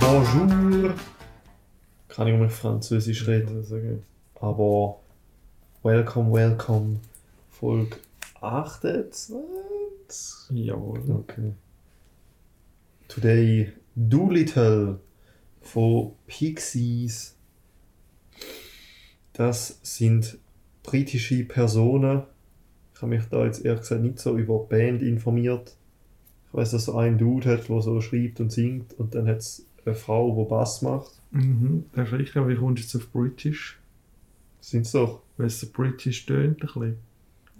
Bonjour. Kann ich um Französisch reden, sagen. aber welcome, welcome. Folge 28. Jawohl. Okay. Today, Doolittle von Pixies. Das sind britische Personen. Ich habe mich da jetzt ehrlich gesagt nicht so über die Band informiert. Ich weiß, dass es einen Dude hat, der so schreibt und singt und dann hat es eine Frau, die Bass macht. Mhm, das ist richtig, aber wie kommst du jetzt auf British? Sind doch. Weil es so British tönt ein bisschen.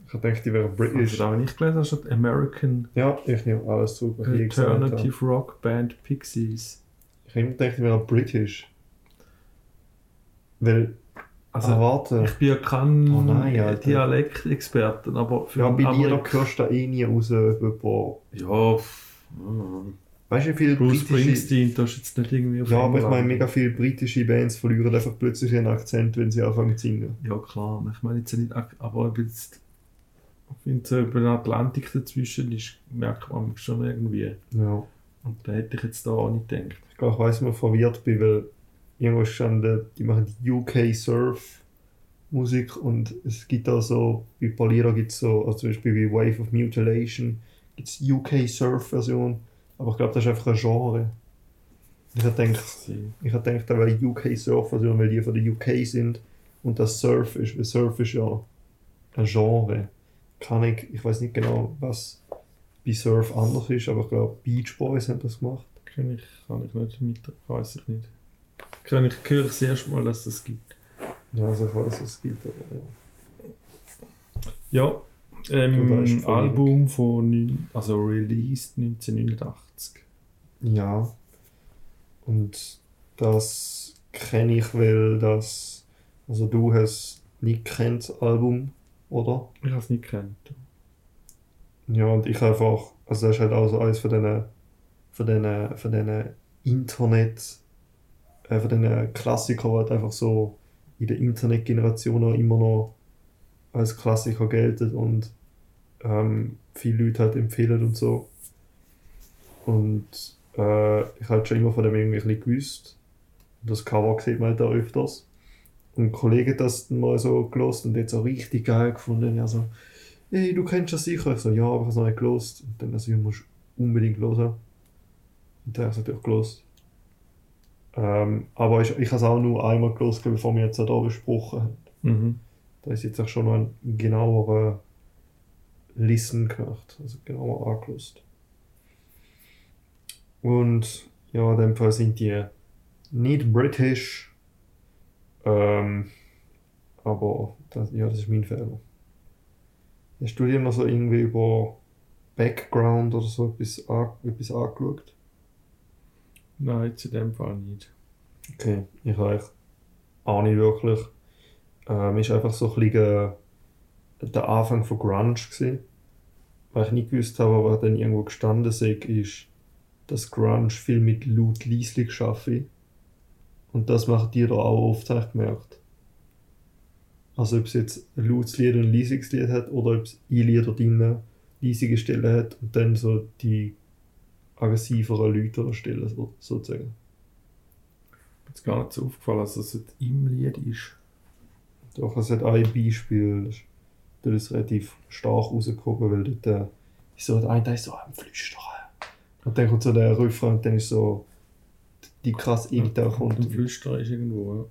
Ich habe gedacht, die wären Hast British. du da auch nicht gelesen? Hast du American Ja, ich nehme alles zurück, was ich. Alternative Rock Band Pixies? Ich habe immer gedacht, die wären British. Weil, Also, ah, warte. ich bin ja kein Oh nein. Dialektexperte, aber für Ja, bei Amerik- hörst du da eh nie raus, jemand... Ja. Weißt du, wie viele Bruce britische... Springsteen, da ist jetzt nicht irgendwie auf Ja, aber ich meine, mega viele britische Bands verlieren einfach plötzlich ihren Akzent, wenn sie anfangen zu singen. Ja, klar. Ich meine jetzt nicht, aber jetzt, ich finde, so über den Atlantik dazwischen ist, merkt man schon irgendwie. Ja. Und da hätte ich jetzt da auch nicht gedacht. Ich glaube, ich weiss, ich verwirrt bin, weil irgendwo stand, die machen UK Surf Musik und es gibt da so, paar Lieder gibt es so, also zum Beispiel wie Wave of Mutilation, gibt es UK Surf Version, aber ich glaube, das ist einfach ein Genre. Ich habe gedacht, da wäre UK Surf Version, weil die von der UK sind und das Surf ist, weil Surf ist ja ein Genre. Kann ich, ich weiß nicht genau, was bei Surf anders ist, aber ich glaube, Beach Boys haben das gemacht. Kann ich, kann ich nicht mit, weiß ich nicht. Kann ich, höre das erste Mal, dass es das gibt. Ja, also ich weiß, es gibt, aber ja. Ähm, Album von, neun- also released 1989. Ja. Und das kenne ich, weil das. Also du hast nicht kennt das Album, oder? Ich habe es nicht gekannt. Ja, und ich einfach. Also das ist halt auch so eines von diesen. von diesen. von diesen Internet. Von diesen Klassikern, die halt einfach so in der Internetgeneration auch immer noch als Klassiker gelten und ähm, viele Leute halt empfehlen und so. Und äh, ich habe schon immer von dem irgendwie gewusst. Das Cover sieht man halt da öfters. Und ein Kollege hat das mal so gelost und jetzt auch richtig geil gefunden. Ja, so, hey, du kennst das sicher. Ich so, ja, aber ich habe es noch nicht gelost. Und dann also, du musst unbedingt hören. Und dann habe ich es natürlich gelost. Ähm, aber ich, ich habe es auch nur einmal gelost, bevor wir jetzt da besprochen haben. Mhm. Da ist jetzt auch schon noch ein genauerer Listen gemacht, also genauer angelost. Und ja, in dem Fall sind die nicht british, ähm, aber das, ja, das ist mein Fehler. Hast du dir noch so irgendwie über Background oder so etwas, etwas angeschaut? Nein, jetzt in dem Fall nicht. Okay, ich habe eigentlich auch nicht wirklich. Ähm, ist einfach so ein bisschen der Anfang von Grunge gewesen. Was ich nicht gewusst habe, aber dann irgendwo gestanden sei, ist, dass Grunge viel mit laut leislich schaffe. Und das macht dir da auch oft, habe gemerkt. Also ob es jetzt ein lautes Lied und ein leisiges Lied hat oder ob es ein Lied drinnen leisige Stellen hat und dann so die aggressiveren Leute oder Stellen so, sozusagen. Mir ist gar nicht so aufgefallen, dass es jetzt im Lied ist. Doch, es hat ein Beispiel, das ist- das relativ stark rausgekommen, weil dort äh, ist so der eine, der ist so am Flüstern. Und dann kommt so der Refrain und dann ist so die krass Gitarre kommt. Und ein Flüsterer ist irgendwo, ja.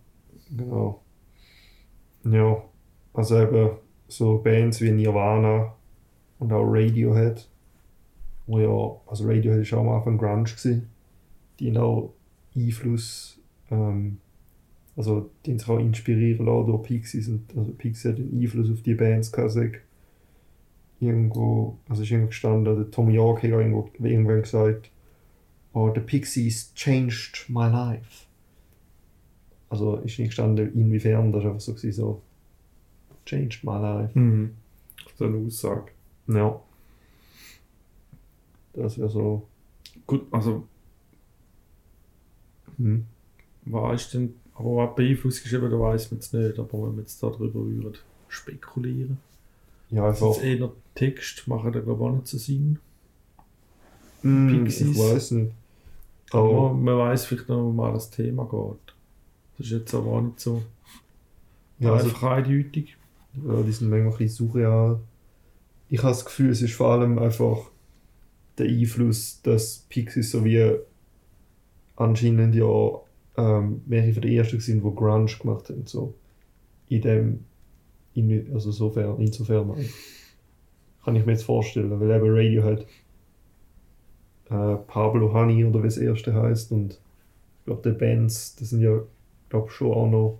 Genau. Ja, also eben so Bands wie Nirvana und auch Radiohead, wo ja, also Radiohead auch am Anfang Grunge gewesen, die auch Einfluss, ähm, also die haben sich auch inspirieren lassen durch Pixies und also Pixies hat einen Einfluss auf die Bands gehabt, sag. irgendwo, also ist irgendwo gestanden, der Tom York hat irgendwo, irgendwann gesagt, oh, the Pixies changed my life. Also ist nicht gestanden, inwiefern, das ist einfach so, so changed my life. Mhm. So eine Aussage. Ja. Das wäre so. Gut, also, Hm. was ist denn, aber was beeinflusst ist eben, da weiss man es nicht, aber wenn wir jetzt darüber würden spekulieren. ja, Das einfach. ist eher Text, machen da glaube ich auch nicht so Sinn. Mm, Pixies. ich weiß nicht. Aber Aber man weiß vielleicht noch mal, das Thema geht. Das ist jetzt aber auch nicht so ja, also, einfach eindeutig. ja, die sind manchmal ein bisschen surreal. Ich habe das Gefühl, es ist vor allem einfach der Einfluss, dass Pixies so wie anscheinend ja ähm, welche von den ersten sind, die Grunge gemacht haben. So. In dem, in, also sofern, insofern meine kann ich mir jetzt vorstellen, weil eben Radiohead äh, Pablo Honey oder wie das erste heißt und ich glaube, die Bands, das sind ja, glaube schon auch noch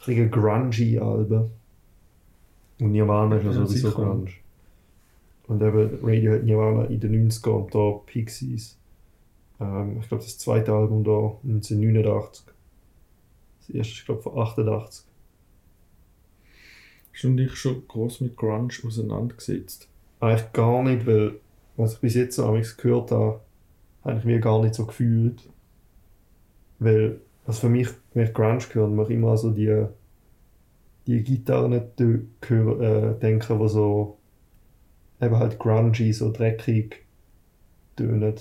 ein bisschen grungy Alben. Und Nirvana ist ja Ja, sowieso sicher. grunge. Und eben Radiohead Nirvana in den 90er und da Pixies. Ähm, ich glaube, das zweite Album da 1989. Das erste, ich glaube, von 88. Hast du dich schon groß mit Grunge auseinandergesetzt? Eigentlich gar nicht, weil was ich bis jetzt amigs gehört habe, habe ich mir gar nicht so gefühlt. Weil, also für mich, wenn ich Grunge höre, mache ich immer so die, die Gitarren nicht hören, äh, denken, die so eben halt grungy, so dreckig tönen.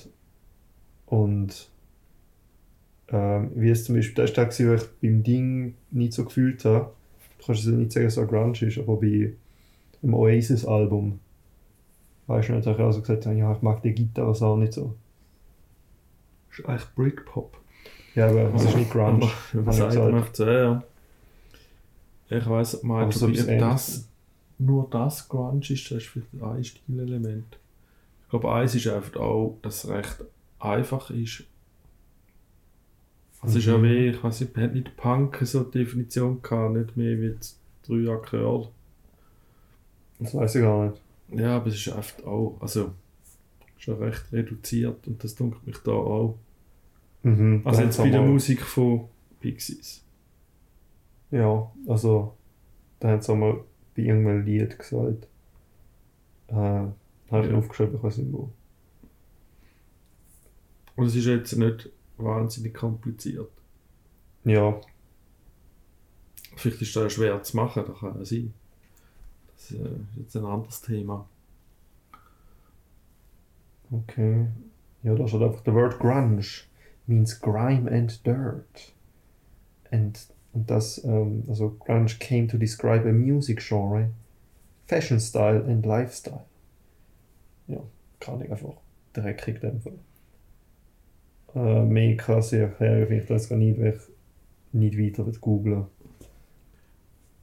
Und ähm, wie es zum Beispiel, das ist der, gewesen, wo ich beim Ding nicht so gefühlt habe. Du kannst es nicht sagen, dass es so grunge ist, aber bei dem Oasis-Album Weißt du, nicht, ich auch so gesagt habe, ja, ich mag die Gitarre auch nicht so. Das ist eigentlich Brickpop. Ja, aber es ist nicht Grunge. Aber, gesagt. man so, ja. Ich weiss, Aber meinst so das nur das Grunge ist, das ist vielleicht ein Stilelement. Ich glaube, eins ist einfach auch, dass es recht einfach ist. Also es ist ja Mhm. wie, ich weiß nicht, hat nicht Punk so eine Definition gehabt, nicht mehr wie drei Akkorde. Das weiß ich gar nicht. Ja, aber es ist einfach auch, also schon recht reduziert und das dunkelt mich da auch. Mhm. Also jetzt bei der Musik von Pixies. Ja, also, da haben sie auch mal bei irgendeinem Lied gesagt. Äh, habe ich Ja. aufgeschrieben, ich weiß nicht wo. Und es ist jetzt nicht wahnsinnig kompliziert. Ja, Vielleicht ist das ja schwer zu machen, das kann ja sein. Das ist äh, jetzt ein anderes Thema. okay. Ja, da steht einfach, the word grunge means grime and dirt. And, und das, ähm, also grunge came to describe a music genre, fashion style and lifestyle. Ja, kann ich einfach dreckig in dem Fall. Äh, mehr krasse Erklärung finde ich das gar nicht, weil ich nicht weiter googlen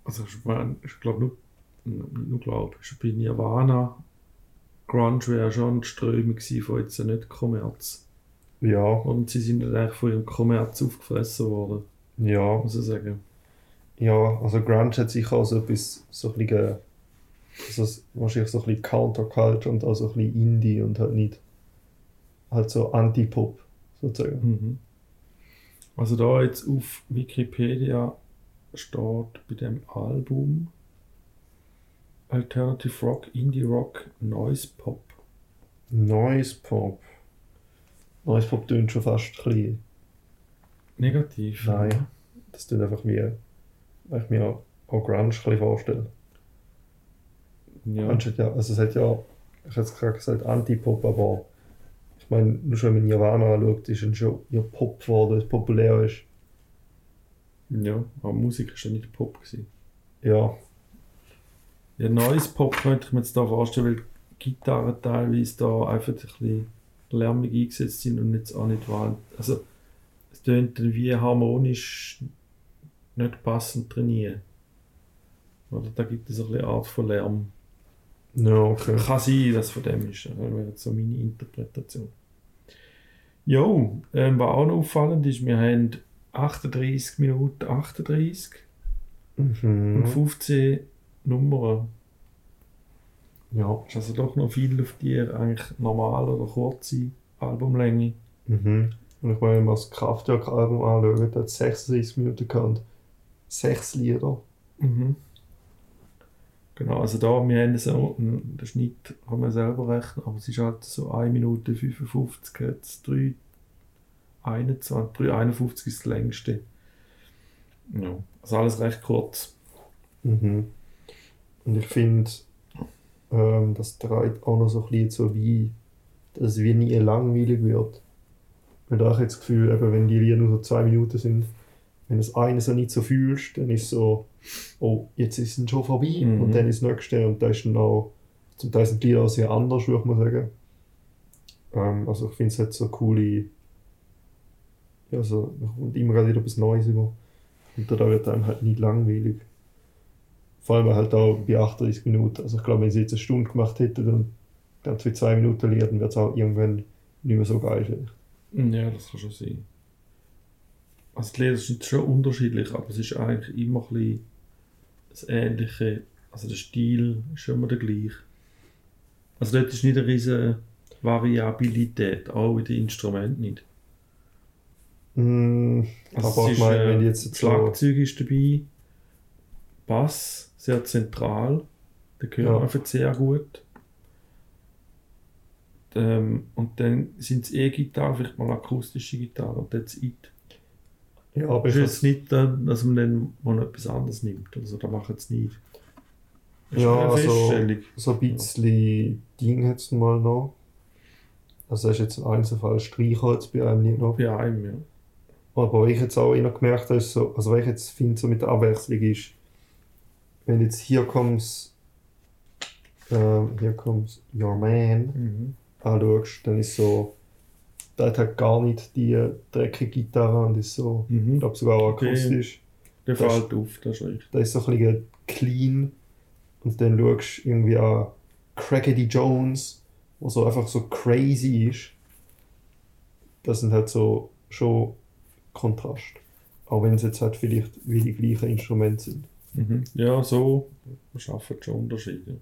Also ich, mein, ich glaube nur, nur glaube, ich bei Nirvana Grunge wäre schon die Strömung von jetzt nicht Kommerz. Ja, Und sie sind dann eigentlich von ihrem Kommerz aufgefressen worden, ja. muss ich sagen. Ja, also Grunge hat sicher auch so etwas, so ein bisschen, also wahrscheinlich so ein bisschen Counterculture und auch so ein bisschen Indie und halt nicht, halt so Anti-Pop, sozusagen. Mhm. Also da jetzt auf Wikipedia steht bei dem Album Alternative Rock, Indie Rock, Noise Pop. Noise Pop. Noise Pop tönt schon fast ein bisschen, Negativ. Nein. das tönt einfach wie, weil ich mir auch, auch Grunge ein bisschen vorstelle. Ja. Grunge hat ja, also es hat ja, ich hätte gerade gesagt Anti-Pop, aber ich meine, nur schon wenn man Nirvana anschaut, ist es schon ja Pop geworden, es populär ist. ja, aber Musik ist ja nicht Pop gewesen. Ja, Ja, Noise Pop könnte ich mir jetzt da vorstellen, weil Gitarren teilweise da einfach ein bisschen lärmig eingesetzt sind und jetzt auch nicht wahr. Also, es tönt dann wie harmonisch nicht passend trainieren. Oder da gibt es ein bisschen Art von Lärm. ja, okay. Kann sein, dass von dem ist. Das wäre jetzt so meine Interpretation. Jo, ähm, was auch noch auffallend ist, wir haben 38 Minuten 38 Mhm. und 15 Nummern. Ja. Ist also doch noch viel auf die eigentlich normal oder kurze Albumlänge. Mhm. Und ich meine, wenn man das Kraftwerk-Album anschaut, hat es 36 Minuten gehabt und sechs Lieder. Mhm. Genau, also da, wir haben so, den Schnitt kann man selber rechnen, aber es ist halt so 1 Minute 55, jetzt 3, 21, 3, 51 ist das längste. Ja, also alles recht kurz. Mhm. Und ich finde, ähm, das trägt auch noch so ein bisschen so wie, dass es wie nie langweilig wird. Und habe jetzt das Gefühl, eben, wenn die Lieder nur so zwei Minuten sind, wenn du das eine so nicht so fühlst, dann ist so, oh, jetzt ist es schon vorbei Mhm. und dann ist das nächste und da ist dann auch, zum Teil sind die Lieder auch sehr anders, würde ich mal sagen. Ähm, also ich finde es halt so coole, ja, so, da kommt immer gerade wieder etwas Neues über. Und da wird einem halt nicht langweilig. Vor allem halt auch bei 38 Minuten. Also ich glaube, wenn sie jetzt eine Stunde gemacht hätten dann für zwei Minuten Lied, dann wird es auch irgendwann nicht mehr so geil vielleicht. Ja, das kann schon sein. Also die Lieder sind schon unterschiedlich, aber es ist eigentlich immer ein das Ähnliche. Also der Stil ist immer der gleiche. Also dort ist nicht eine riesige Variabilität, auch in den Instrumenten nicht. Mm, Also aber ich ist, meine, äh, wenn die jetzt Schlagzeug ist dabei, Bass sehr zentral, den hört Ja. einfach sehr gut. Ähm, und dann sind es E-Gitarre, vielleicht mal akustische Gitarre und that's it. ja, aber ist ich jetzt nicht, dann, dass man dann mal noch etwas anderes nimmt. Also da macht es nicht. Das Ja, also- so ein bisschen Ding hat es mal noch. Also das ist jetzt im Einzelfall Streichholz bei einem nicht noch. Bei einem, ja. Aber was ich jetzt auch immer gemerkt habe, ist so, also was ich jetzt finde, so mit der Abwechslung ist, wenn jetzt hier kommst, ähm, hier kommst Your Man Mhm. Anschaust, dann ist so, da hat halt gar nicht die dreckige Gitarre und ist so, ich Mhm. glaube sogar auch akustisch. Der Das- fällt auf, das ist richtig. Da ist so ein bisschen clean und dann schaust du irgendwie an Crackety Jones, wo so einfach so crazy ist. Das sind halt so schon Kontrast. Auch wenn es jetzt halt vielleicht wie die gleichen Instrumente sind. Mhm. Ja, so. Wir schaffen schon Unterschiede.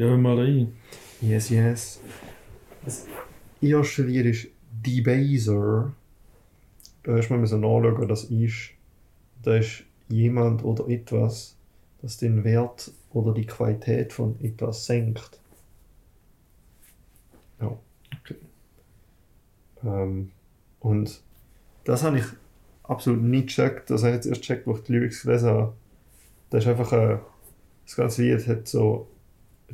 Ja, wir mal rein. Yes, yes. Das erste Lied ist Debaser. Da hast du mal so nachschauen, das ist, da ist jemand oder etwas, das den Wert oder die Qualität von etwas senkt. Ja. Okay. Ähm, und das habe ich absolut nicht gecheckt. Das habe ich jetzt erst gecheckt, wo ich die Lyrics gelesen habe. Das ist einfach ein, das ganze Lied hat so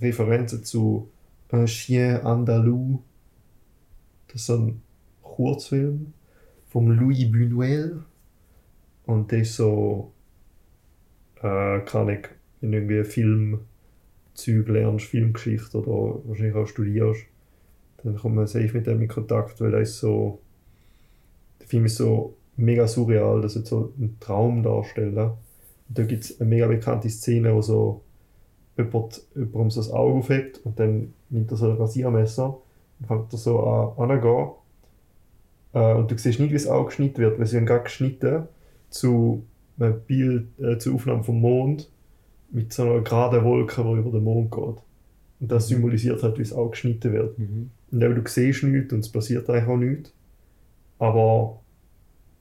Referenzen zu Un Chien Andalou. Das ist ein Kurzfilm vom Louis Buñuel. Und der ist so, äh, kann ich, wenn du irgendwie Filmzeug lernst, Filmgeschichte oder wahrscheinlich auch studierst, dann kommt man safe mit dem in Kontakt, weil der ist so, der Film ist so mega surreal, das ist so ein Traum darstellen. Und da gibt es eine mega bekannte Szene, wo so jemand jemandem so das Auge aufhebt und dann nimmt er so ein Rasiermesser und fängt er so an anzugehen. Äh, und du siehst nicht, wie das Auge geschnitten wird, weil sie haben gerade geschnitten zu einem Bild, äh, zur Aufnahme vom Mond mit so einer geraden Wolke, die über den Mond geht. Und das symbolisiert halt, wie das Auge geschnitten wird. Mhm. Und eben, du siehst nichts und es passiert eigentlich auch nichts. Aber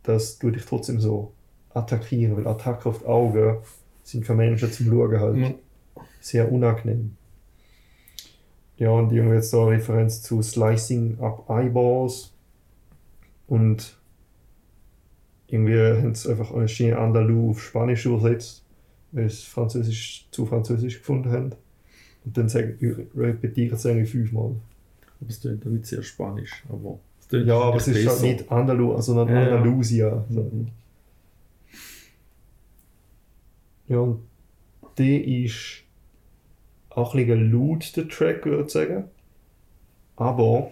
das tut dich trotzdem so attackieren, weil Attacken auf die Augen sind für Menschen zum Schauen halt Ja. Sehr unangenehm. Ja, und irgendwie jetzt so eine Referenz zu Slicing Up Eyeballs. Und irgendwie haben sie einfach ein Chien Andalou auf Spanisch übersetzt, weil sie es Französisch zu Französisch gefunden haben. Und dann repetieren sie irgendwie fünfmal. Aber es klingt ja nicht sehr spanisch. Aber Ja, aber es ist halt nicht Andalu, sondern Ja, ja. Andalusia. So. Mhm. Ja, und der ist auch ein bisschen laut, der Track, würde ich sagen. Aber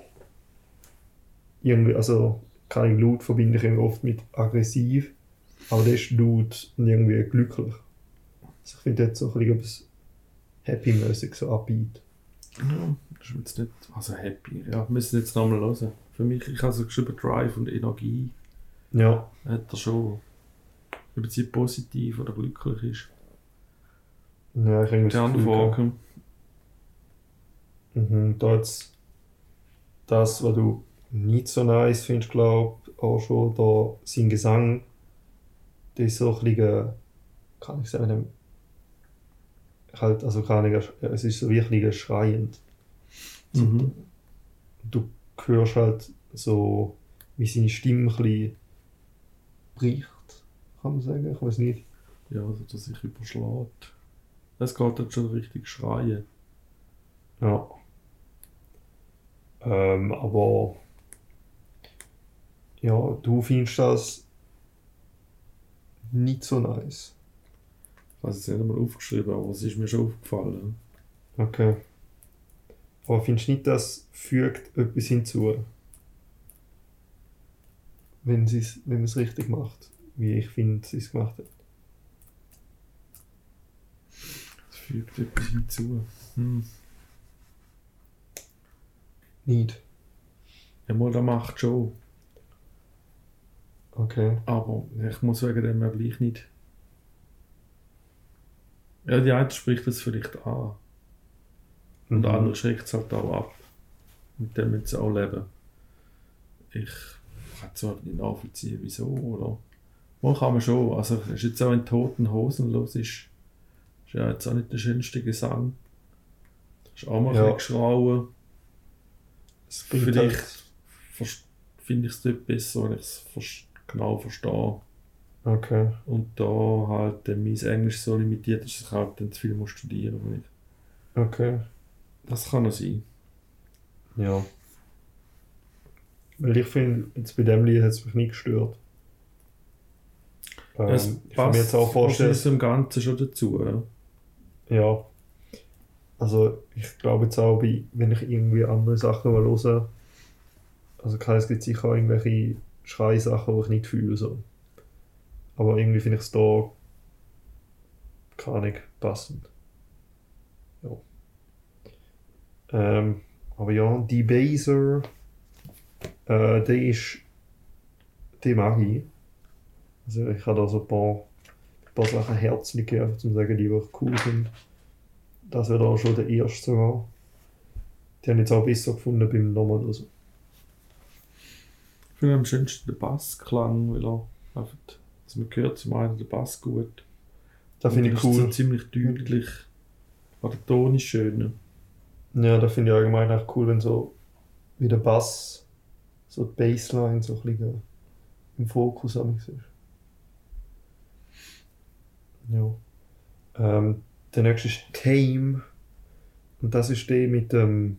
irgendwie, also ich laut verbinde ich irgendwie oft mit aggressiv, aber der ist laut und irgendwie glücklich. Also ich finde jetzt so ein bisschen etwas happy-mäßig, so upbeat. Ja, das ist jetzt nicht also happy. Ja, wir müssen jetzt nochmal hören. Für mich, ich habe so geschrieben Drive und Energie. Ja, Hat er schon. Ob sie positiv oder glücklich ist. Ja ich irgendwie Gefühl gehabt- Frage. Mhm, da jetzt das, was du nicht so nice findest, glaube ich, auch schon, da sein Gesang, der ist so ein bisschen, kann ich sagen, halt, also kann ich, es ist so wirklich schreiend. So, Mhm. Du hörst halt so, wie seine Stimme ein bisschen bricht, kann man sagen, ich weiß nicht. Ja, also dass sich überschlägt. Es geht dann schon richtig schreien. Ja. Ähm, aber ja, du findest das nicht so nice. Ich habe es nicht einmal aufgeschrieben, aber es ist mir schon aufgefallen. Okay. Aber findest du nicht, das fügt etwas hinzu? Wenn, wenn man es richtig macht, wie ich finde, sie es gemacht hat. Es fügt etwas hinzu. Hm. Nicht. Ja, mal, der macht schon. Okay. Aber ich muss wegen dem ja gleich nicht. Ja, die eine spricht es vielleicht an. Und der andere schreckt es halt auch ab. Mit dem müssen sie auch leben. Ich kann es so nicht nachvollziehen, wieso, oder? Man kann man schon. Also, es ist jetzt auch in toten Hosen los, ist, ist ja jetzt auch nicht der schönste Gesang. Ist auch mal Ja. ein bisschen geschrauen. Vielleicht halt- finde ich es dort besser, wenn ich es genau verstehe. Okay. Und da halt äh, mein Englisch so limitiert ist, dass ich halt dann zu viel muss studieren muss. Okay. Das kann auch sein. Ja. Weil ich finde, jetzt bei dem Lied hat es mich nicht gestört. Ähm, es ich kann mir jetzt auch vorstellen, zum Ganzen schon dazu. Ja. Ja. Also ich glaube jetzt auch, wenn ich irgendwie andere Sachen höre, also klar, es gibt sicher auch irgendwelche Schreisachen, die ich nicht fühle. So. Aber irgendwie finde ich es da gar nicht passend. Ja. Ähm, aber ja, die Baser, äh, der ist, die mag ich. Also ich habe da so ein paar, paar Sachen herzlich um zu sagen, die wirklich cool sind. Das wäre da schon der erste sogar. Die haben jetzt auch besser gefunden beim Nochmal oder so. Ich finde am schönsten den Bassklang, weil er einfach, also man hört zum einen den Bass gut. Das finde ich er ist cool. So ziemlich deutlich. Aber der Ton ist schön. Ja, da finde ich allgemein auch cool, wenn so wie der Bass, so die Bassline so ein bisschen im Fokus ist. Ja. Ähm, der nächste ist Tame. Und das ist der mit dem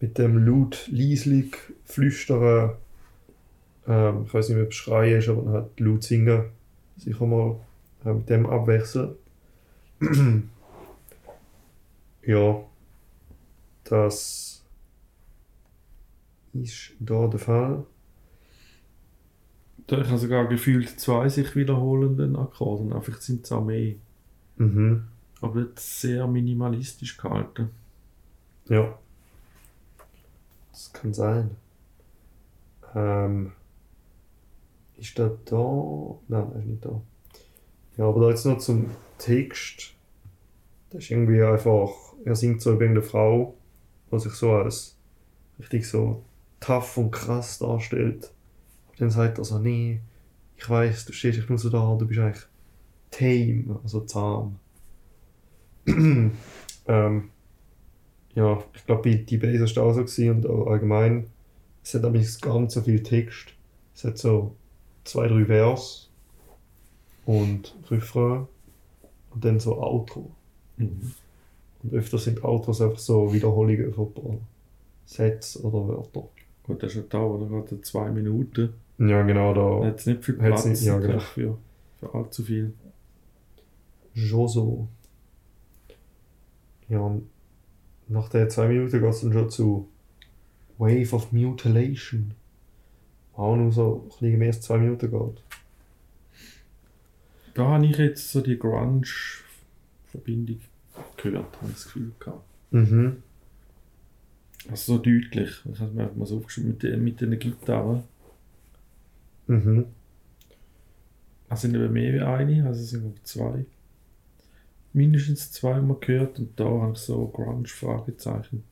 mit dem laut, leislich, flüstern, ähm, ich weiß nicht, ob es schreien ist, aber halt laut singen. Sicher mal äh, mit dem abwechseln. ja, das ist da der Fall. Da ich habe sogar gefühlt zwei sich wiederholenden Akkorde. Einfach sind es auch mehr. Mhm. Aber jetzt sehr minimalistisch gehalten. Ja. Das kann sein. Ähm, ist der da? Nein, er ist nicht da. Ja, aber da jetzt noch zum Text. Das ist irgendwie einfach, er singt so über irgendeine Frau, die sich so als richtig so tough und krass darstellt. Dann sagt er so, nee, ich weiß, du stehst echt nur so da, du bist eigentlich tame, also zahm. ähm, ja, ich glaube, bei die Base war auch so gewesen und auch allgemein. Es hat aber nicht ganz so viel Text. Es hat so zwei, drei Vers und Refrain und dann so Outro. Mhm. Und öfter sind Outros einfach so Wiederholungen von ein paar Sätze oder Wörter. Gut, das ist ja da, wo er gerade zwei Minuten. Ja, genau, Da hat es nicht viel Platz nicht- ja, genau. für, für allzu viel. Joso. Ja, und nach den zwei Minuten geht es dann schon zu Wave of Mutilation. Auch nur so ein bisschen mehr als zwei Minuten geht. Da habe ich jetzt so die Grunge-Verbindung gehört, habe ich das Gefühl gehabt. Mhm. Also so deutlich. Ich habe mir einfach mal so aufgeschrieben mit, mit den Gitarren. Mhm. Es sind eben mehr wie eine, also es sind glaube ich zwei. Mindestens zwei mal gehört und da habe ich so Grunge-Fragezeichen.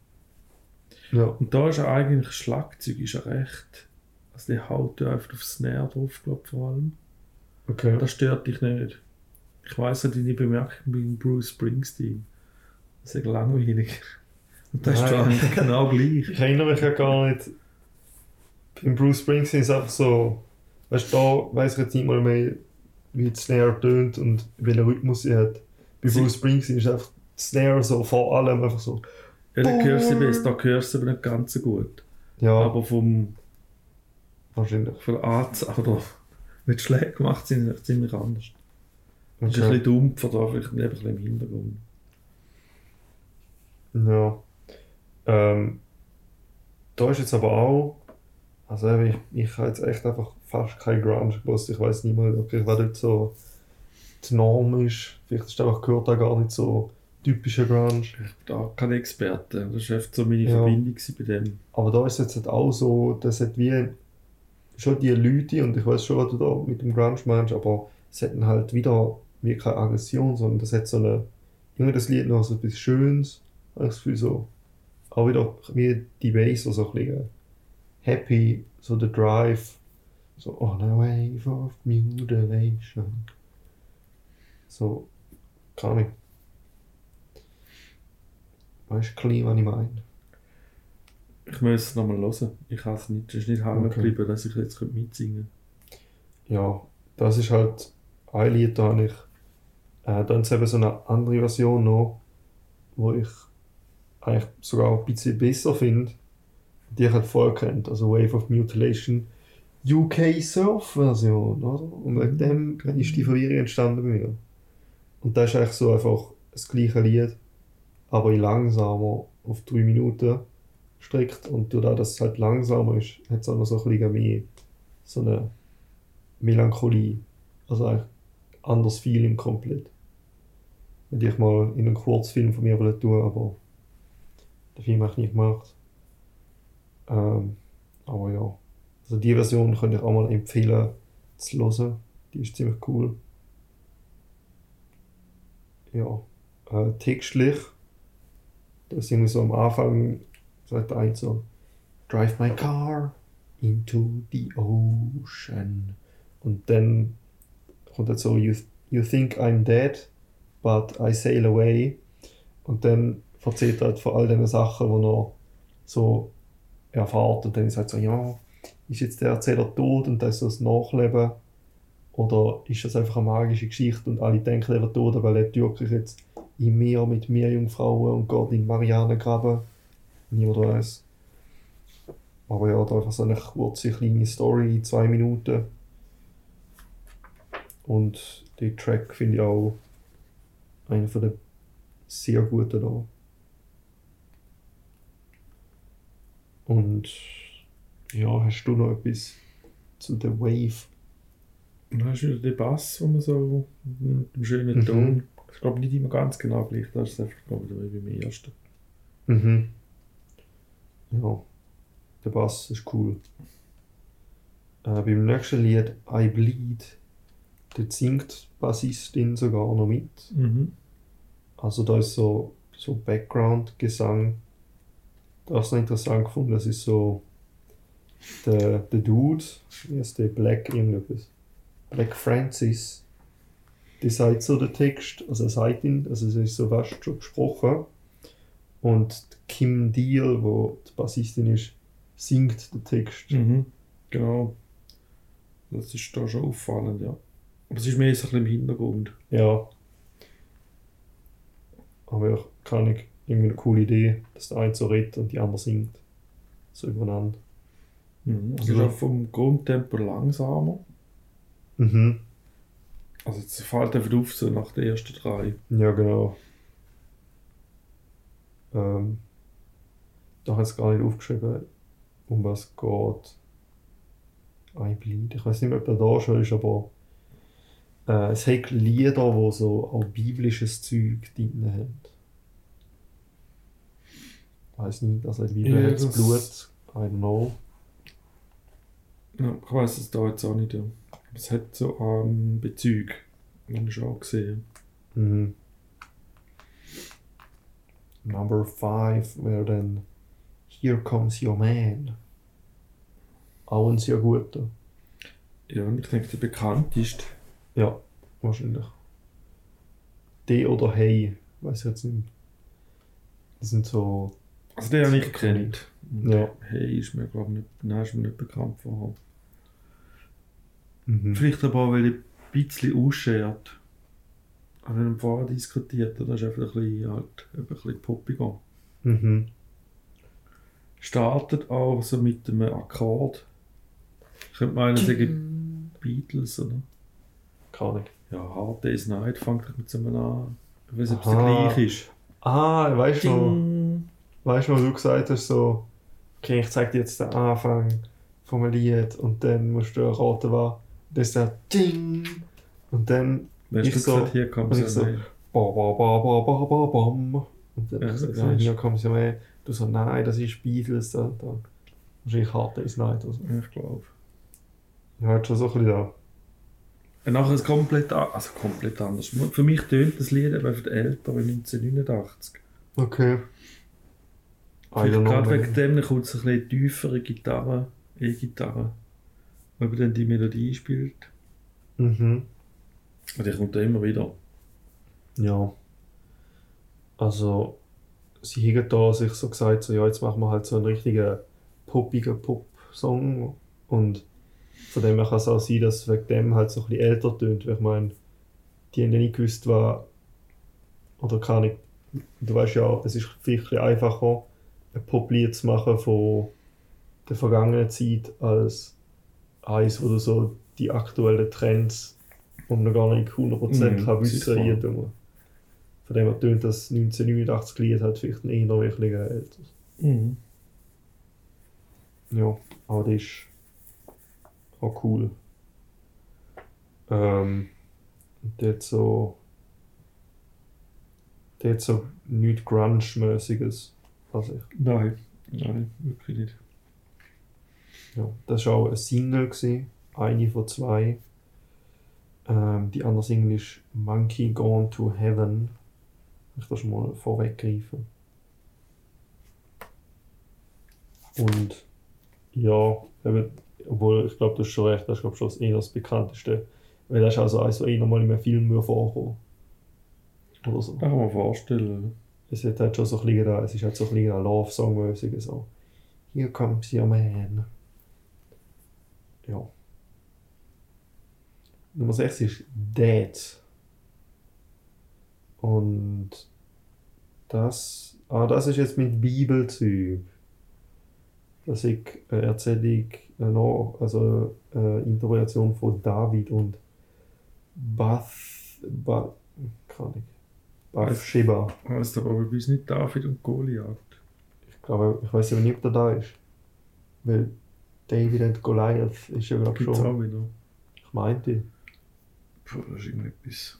Ja. Und da ist er eigentlich Schlagzeug, ist er recht. Also der haut ja einfach aufs Snare drauf, glaube ich, vor allem. Okay. Das stört dich nicht. Ich weiss ja deine Bemerkung bei Bruce Springsteen. Das ist ja langweilig. Und das ist Nein. eigentlich genau gleich. Ich erinnere mich ja gar nicht. Beim Bruce Springsteen ist es einfach so, weißt du, da weiß ich jetzt nicht mal mehr, wie die Snare tönt und welchen Rhythmus sie hat. Bei Sie- Bruce Springsteen ist einfach die Snare so vor allem einfach so. Ja, da hörst du besser, da hörst du aber nicht ganz so gut. Ja, Aber vom, wahrscheinlich. von Art, oder wenn die Schläge gemacht sind, ist es ziemlich anders. Das ist ein Okay. bisschen dumpfer da, vielleicht ein bisschen im Hintergrund. Ja. Ähm, da ist jetzt aber auch, also ich, ich habe jetzt echt einfach fast kein Grunge gewusst. Ich weiß nicht mal, okay, was dort so die Norm ist. Vielleicht ist einfach gehört auch gar nicht so typischer Grunge. Ich bin da kein Experte. Das war so meine Ja. Verbindung bei dem. Aber da ist jetzt halt auch so, das hat wie schon die Leute, und ich weiß schon, was du da mit dem Grunge meinst, aber es hat halt wieder wie keine Aggression, sondern das hat so eine, irgendwie das Lied noch so etwas Schönes, ich Gefühl so, auch wieder wie die Bass, so, so ein bisschen happy, so der Drive, so on a wave of mutilation. So, keine Ahnung. Weißt du, clean, was ich meine? Ich muss es nochmal hören. Ich habe es nicht, es ist nicht hängen Okay. geblieben, dass ich jetzt mitsingen Ja, das ist halt ein Lied, da habe ich äh, dann ist eben so eine andere Version noch, wo ich eigentlich sogar ein bisschen besser finde. Die ich halt vorher kennt, also Wave of Mutilation UK Surf Version, oder? Und wegen dem ist die Verwirrung entstanden bei mir. Und das ist eigentlich so einfach das gleiche Lied, aber in langsamer auf drei Minuten streckt und dadurch, dass es halt langsamer ist, hat es auch noch so ein bisschen mehr so eine Melancholie. Also eigentlich anderes Feeling komplett. Hätte ich mal in einen Kurzfilm von mir wollen tun, aber den Film habe ich nicht gemacht. Ähm, aber ja. Also die Version könnte ich auch mal empfehlen zu hören. Die ist ziemlich cool. Ja. Äh, textlich. Das ist irgendwie so am Anfang, sagt der eine so, Drive my car into the ocean. Und dann kommt jetzt so, you, you think I'm dead, but I sail away. Und dann erzählt er halt von all den Sachen, die er so erfährt. Und dann ist halt so, ja, ist jetzt der Erzähler tot und das ist so das Nachleben? Oder ist das einfach eine magische Geschichte und alle denken, er wird tot, aber er lebt wirklich jetzt im Meer mit Meerjungfrauen und geht in Marianengraben? Niemand weiß. Aber ja, da einfach so eine kurze, kleine Story, zwei Minuten. Und den Track finde ich auch einer von den sehr guten da. Und ja, hast du noch etwas zu der Wave? Und dann hast du wieder den Bass, wo man so mit dem schönen Mhm. Ton. Ich glaube nicht immer ganz genau gleich, das ist einfach glaube ich wie beim ersten. Mhm. Ja, der Bass ist cool. Äh, beim nächsten Lied, I Bleed, dort singt die Bassistin sogar noch mit. Mhm. Also da ist so, so Background-Gesang. Das ist noch interessant gefunden. Das ist so der, der Dude, wie heißt der Black irgendetwas? Black Francis. Der sagt so den Text, also er sagt ihn, also es ist so fast schon gesprochen. Und Kim Deal, wo die Bassistin ist, singt den Text. Mhm. Genau. Das ist da schon auffallend, ja. Aber es ist mehr so ein bisschen im Hintergrund. Ja. Aber ja, kann ich irgendwie eine coole Idee, dass der eine so redet und die andere singt. So übereinander. Mhm. Also- ist auch vom Grundtempo langsamer. Mhm. Also es fällt einfach auf, so nach den ersten drei. Ja, genau. Ähm, da habe ich es gar nicht aufgeschrieben, um was es geht. I Bleed. Ich weiß nicht ob der da schon ist, aber äh, es hat Lieder, die so auch biblisches Zeug drin haben. Ich weiß nicht, also die Bibel Ja, hat das- Blut, I don't know. Ja, ich weiß es da jetzt auch nicht. Aber Es hat so einen Bezug. Habe ich auch gesehen. Mhm. Number 5 wäre dann Here Comes Your Man. Auch ein sehr guter. Ja, und ich denke, der bekannteste. Ja, wahrscheinlich. D oder Hey, weiß ich jetzt nicht. Die sind so. Also den habe ich. Und Ja. Hey, ist mir glaube ich nicht, nein, ist mir nicht bekannt vorher. Mhm. Vielleicht aber auch, weil er ein bisschen ausschert. haben wir vorher diskutiert, oder? Das ist einfach ein bisschen, halt, ein bisschen poppiger. Mhm. Startet auch so mit einem Akkord. Ich könnte meinen, sagen Beatles, oder? Keine Ahnung. Ja, Hard Day's Night fängt mit so einem an. Ich weiß nicht, ob es gleiche ist. Ah, weißt du weißt du was du gesagt hast, so, okay, ich zeig dir jetzt den Anfang vom Lied und dann musst du erraten, was. Das ist der Ding. Und dann Weißt Ich so- gesagt, hier kommt und so ich ba ba ba ba ba ba bam. Und dann Ja, ich so, ja, ist- hier kommt ja mehr. Du so, nein, das ist Beatles, da, da. Wahrscheinlich Hard Day's Night oder so. Ja, ich glaube. Ja, hat schon so ein bisschen da. Und nachher ist komplett, also komplett anders. Für mich tönt das Lied eben für älter wie 1989. Okay. Gerade wegen dem kommt es ein bisschen tiefere Gitarre, E-Gitarre, wo man dann die Melodie spielt. Mhm. Und die kommt dann immer wieder. Ja. Also, sie haben da sich so gesagt, so, ja, jetzt machen wir halt so einen richtigen poppigen Pop-Song. Und von dem her kann es auch sein, dass es wegen dem halt so ein bisschen älter tönt. Weil ich meine, die haben ja nicht gewusst, was. Oder kann ich. Du weißt ja, es ist vielleicht ein einfacher, ein Poplied zu machen von der vergangenen Zeit, als eins, wo du so die aktuellen Trends, wo man gar nicht 100% Mhm, kann wissen kann, tun. Von dem her tönt das 1989 Lied halt vielleicht ein eher wirklich älter. Mhm. Ja, aber das ist auch cool. Ähm, und der hat so. Der hat so nichts Grunge-mäßiges. Nein, nein, wirklich nicht. Ja. Das war auch eine Single, gewesen, eine von zwei. Ähm, die andere Single ist Monkey Gone to Heaven. Ich das schon mal vorweggreifen. Und ja, eben, obwohl ich glaube, du hast schon recht, das ist glaube schon das eher das bekannteste. Weil das ist also eins, das eh noch mal in einem Film würde vorkommen. Oder so. Das kann man vorstellen. Es hat halt schon so ein bisschen, es ist halt so ein bisschen ein Love-Song-mäßig so. Here comes your man. Ja. Nummer 6 ist Dead. Und das, ah, das ist jetzt mit Bibelzeug. Das ist eine Erzählung, also eine Interpretation von David und Bath, Bath, keine Ahnung. Bathsheba. Heißt aber bei uns nicht David und Goliath. Ich glaube, ich weiß aber nicht, ob der da ist. Weil David und Goliath ist ja glaube schon. auch wieder. Ich meinte. Puh, das ist irgendetwas.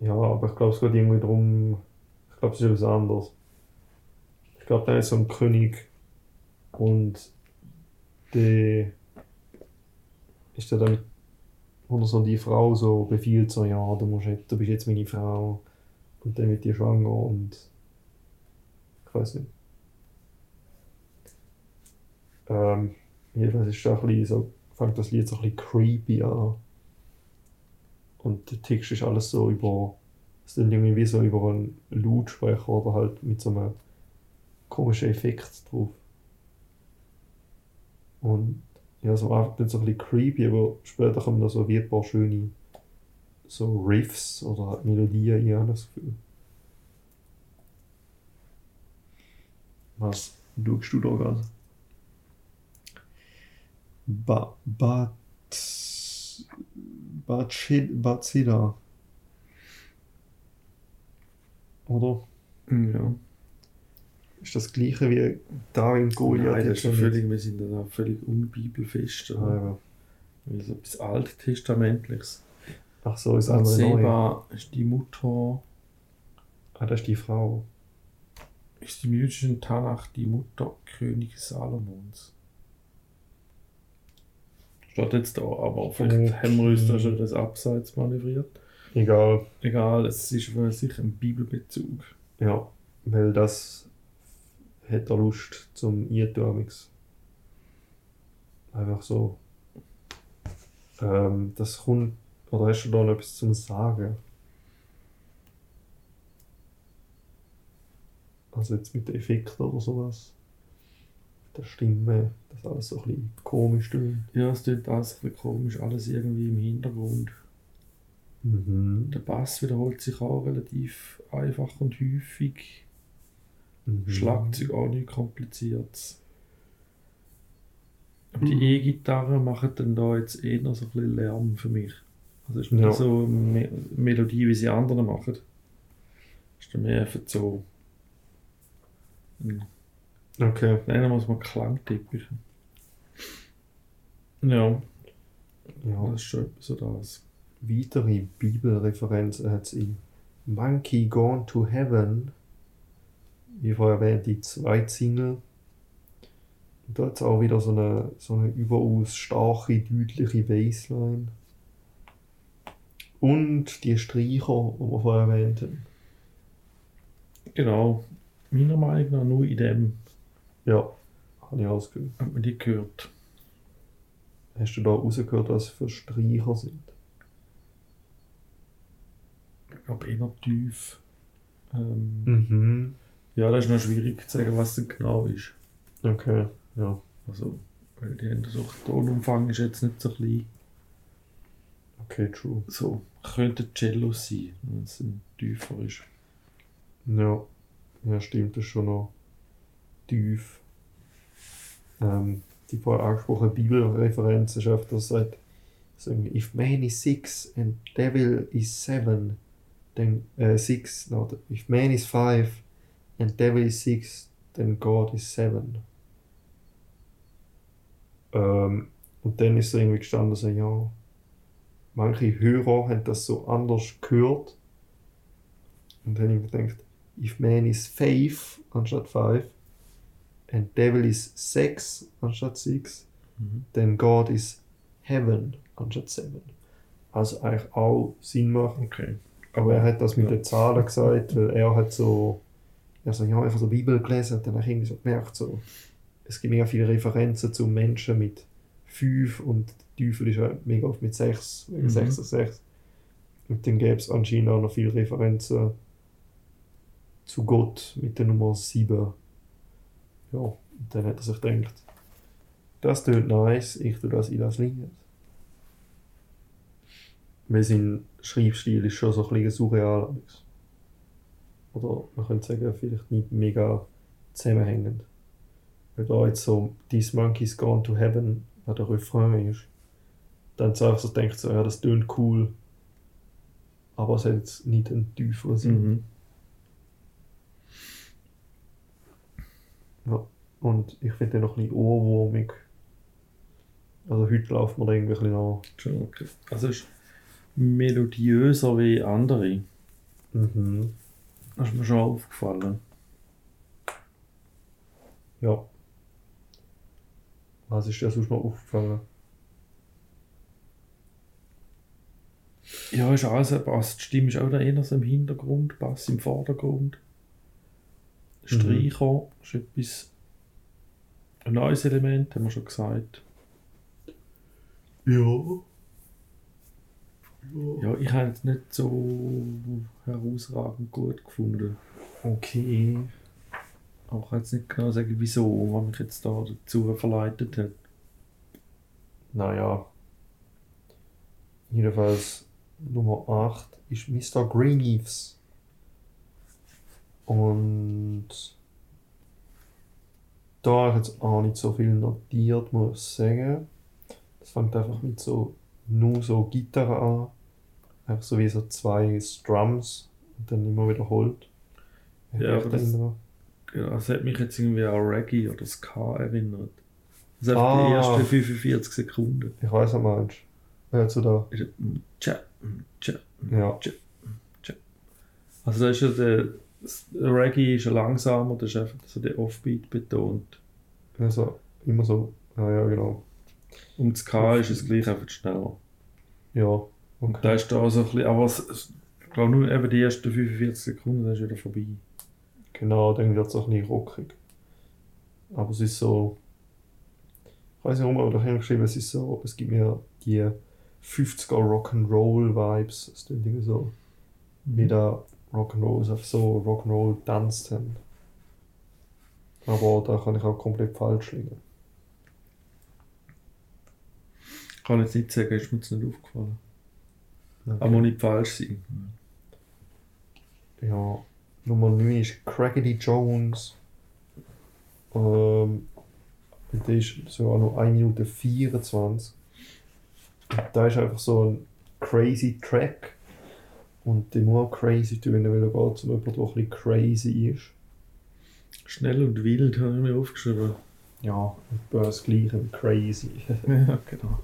Ja, aber ich glaube, es geht irgendwie darum. Ich glaube, es ist etwas anderes. Ich glaube, da ist so ein König und der ist dann oder so die Frau so befiehlt so, ja, du musst jetzt, du bist jetzt meine Frau und dann wird die schwanger und ich weiß nicht. Ähm, jedenfalls ist das ein so, fängt das Lied so ein bisschen creepy an. Und der Text ist alles so über, es ist irgendwie wie so über einen Lautsprecher oder halt mit so einem komischen Effekt drauf. Und ja, so einfach nicht so ein bisschen creepy, aber später kommen da so wie ein paar schöne so Riffs oder halt Melodien ich das Gefühl. Was schaust du da gerade? Ba, Bat, Batshid, Batsida. Oder? Ja. Ist das gleiche wie David Goliath? Nein, das ist völlig, wir sind dann auch völlig unbibelfest. Ah, ja. Weil so etwas Alttestamentliches. Ach so, ist andere neu. Seba ist die Mutter, Ah, das ist die Frau. ist im jüdischen Tanach die Mutter König Salomons. Steht jetzt da, aber vielleicht Okay. haben wir uns da schon das Abseits manövriert. Egal. Egal, es ist für sich ein Bibelbezug. Ja, weil das hat er Lust zum Eintun. Einfach so. Ähm, das kommt. Oder hast du da noch etwas zum Sagen? Also jetzt mit den Effekten oder sowas. Der Stimme, dass alles so ein bisschen komisch tönt. Ja, es klingt alles ein bisschen komisch, alles irgendwie im Hintergrund. Mhm. Der Bass wiederholt sich auch relativ einfach und häufig. Mhm. Schlagzeug auch nicht kompliziert. Aber die Mhm. E-Gitarre machen dann da jetzt eher so ein bisschen Lärm für mich. Also es ist nicht Ja. so Me Melodie, wie sie andere machen. Ist dann mehr einfach so. ein- Okay. Nennen wir es mal klangtypisch. Ja, Ja. das ist schon etwas so das. Weitere Bibelreferenzen hat es in Monkey Gone to Heaven, wie vorher erwähnt, die zweite Single. Und da hat es auch wieder so eine, so eine überaus starke, deutliche Bassline. Und die Streicher, die wir vorher erwähnt haben. Genau. Meiner Meinung nach nur in dem Ja, habe ich ausgehört. hat man die gehört. Hast du da rausgehört, was für Streicher sind? Ich glaube eher tief. Ähm, Mhm. Ja, das ist noch schwierig zu sagen, was denn genau ist. Okay, ja. Also, weil die haben so, der Tonumfang ist jetzt nicht so klein. Okay, true. So, könnte Cello sein, wenn es ein tiefer ist. Ja, ja stimmt, das ist schon noch tief. Ähm, die vorher angesprochene Bibelreferenz ist öfter sagt, so irgendwie, if man is six and devil is seven, then äh, six, no, if man is five and devil is six, then God is seven. Ähm, und dann ist so irgendwie gestanden, so, ja, manche Hörer haben das so anders gehört. Und dann habe ich gedacht, if man is five anstatt five and devil is six anstatt six, Mhm. then God is heaven anstatt seven. Also eigentlich auch Sinn machen. Okay. Aber er hat das mit Ja. den Zahlen gesagt, weil er hat so, er so, ja, einfach so Bibel gelesen und dann habe ich irgendwie so gemerkt, so, es gibt mega viele Referenzen zu Menschen mit fünf und der Teufel ist ja mega oft mit sechs, wegen Mhm. sechs und sechs. Und dann gäbe es anscheinend auch noch viele Referenzen zu Gott mit der Nummer sieben. Ja, und dann hat er sich gedacht, das tönt nice, ich tue das in das Lied. Weil sein Schreibstil ist schon so ein bisschen surreal. Oder man könnte sagen, vielleicht nicht mega zusammenhängend. Weil da jetzt so These Monkeys Gone to Heaven an der Refrain ist, dann so einfach so denkt, so, ja, das tönt cool, aber es hat jetzt nicht einen tieferen Sinn. Mhm. Und ich finde den noch ein bisschen ohrwurmig. Also heute läuft mir da irgendwie ein bisschen an. Also es ist melodiöser wie andere. Mhm. Das ist mir schon aufgefallen. Ja. Was ist dir sonst noch aufgefallen? Ja, ist alles, Bass. Die Stimme ist auch da eher so im Hintergrund, Bass im Vordergrund. Streicher ist etwas. Ein neues Element, haben wir schon gesagt. Ja. Ja, ich habe es nicht so herausragend gut gefunden. Okay. Auch ich kann jetzt nicht genau sagen, wieso, was mich jetzt da dazu verleitet hat. Naja. Jedenfalls Nummer 8 ist Mr. Greenleaves. Und da habe ich jetzt auch nicht so viel notiert, muss ich sagen. Das fängt einfach mit so nur so Gitarre an. Einfach so wie so zwei Strums und dann immer wiederholt. Ja, aber das-. Ja, das hat mich jetzt irgendwie an Reggae oder Ska erinnert. Das ist einfach Ah. die ersten 45 Sekunden. Ich weiß, was du meinst. Ja, so da. Ist es, tja, mm, tja, mm, Ja. Also da ist ja der, das Reggae ist ja langsamer, das ist einfach so der Offbeat betont. Also immer so. Ja, ja, genau. Und das K ist es gleich einfach schneller. Ja. Und Okay. da ist da so ein bisschen, aber es, ich glaube nur eben die ersten 45 Sekunden, dann ist wieder vorbei. Genau, dann wird es auch nicht rockig. Aber es ist so. Ich weiß nicht, warum, aber da habe ich geschrieben, es ist so, es gibt mir die 50er Rock'n'Roll Vibes. Es klingt irgendwie so, wie da Rock'n'Roll auf so Rock'n'Roll tanzt haben. Aber da kann ich auch komplett falsch liegen. Ich kann jetzt nicht sagen, ist mir jetzt nicht aufgefallen. Aber muss nicht falsch sein. Ja, Nummer 9 ist Crackety Jones. Ähm, der ist sogar noch 1 Minute 24. Und da ist einfach so ein crazy Track. Und muss auch crazy tun, weil er geht um jemanden, der ein bisschen crazy ist. Schnell und wild habe ich mir aufgeschrieben. Ja, etwa das gleiche wie crazy. ja, genau.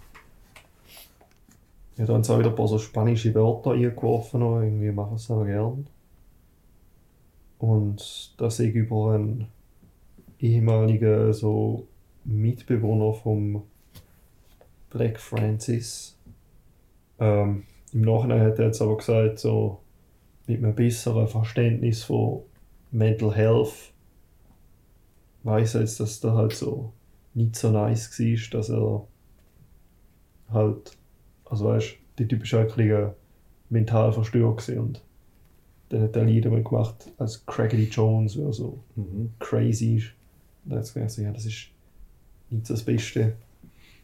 Ja, da haben sie auch wieder ein paar so spanische Wörter eingeworfen, irgendwie machen sie auch gern. Und das ich über einen ehemaligen so Mitbewohner vom Black Francis. Ähm, Im Nachhinein hat er jetzt aber gesagt, so mit einem besseren Verständnis von Mental Health weiß er jetzt, dass da halt so nicht so nice war, dass er halt, also weißt der Typ ist halt ein mental verstört und dann hat er Lieder mal gemacht als Crackety Jones, der so Mhm. crazy ist. Und dann hat er gesagt, ja, das ist nicht so das Beste,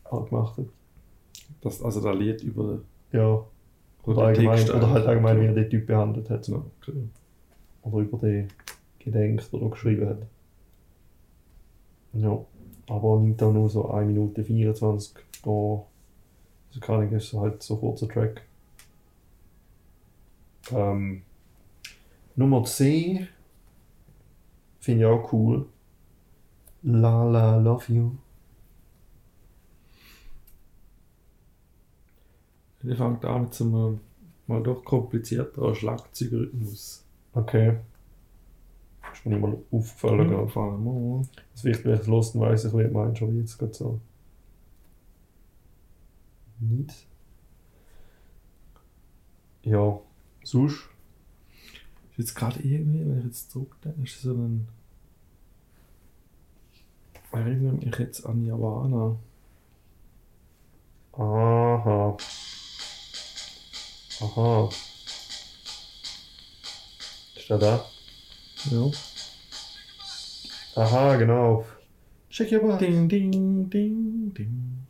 was er gemacht hat. Das, also das Lied über Ja, oder, allgemein, oder halt allgemein, wie er den Typ behandelt hat. Ja, So. okay. Oder über den gedenkt oder geschrieben hat. Ja, aber nimmt auch nur so 1 Minute 24 da. Also keine Ahnung, ist halt so ein kurzer Track. Ähm, Nummer 10 finde ich auch cool. La La Love You. Der fängt an mit so einem mal doch komplizierteren Schlagzeugrhythmus. Okay. Ist mir nicht mal aufgefallen. Vor allem auch. Das wichtig, wenn ich es los, dann weiss ich, wie du meinst, aber jetzt gerade so. Nicht. Ja, sonst. Ist jetzt gerade irgendwie, wenn ich jetzt zurückdenke, ist so ein. Erinnere mich jetzt an Nirvana. Aha. Aha. Ist der da? Ja. Aha, genau. Check your butt. Ding, ding, ding, ding.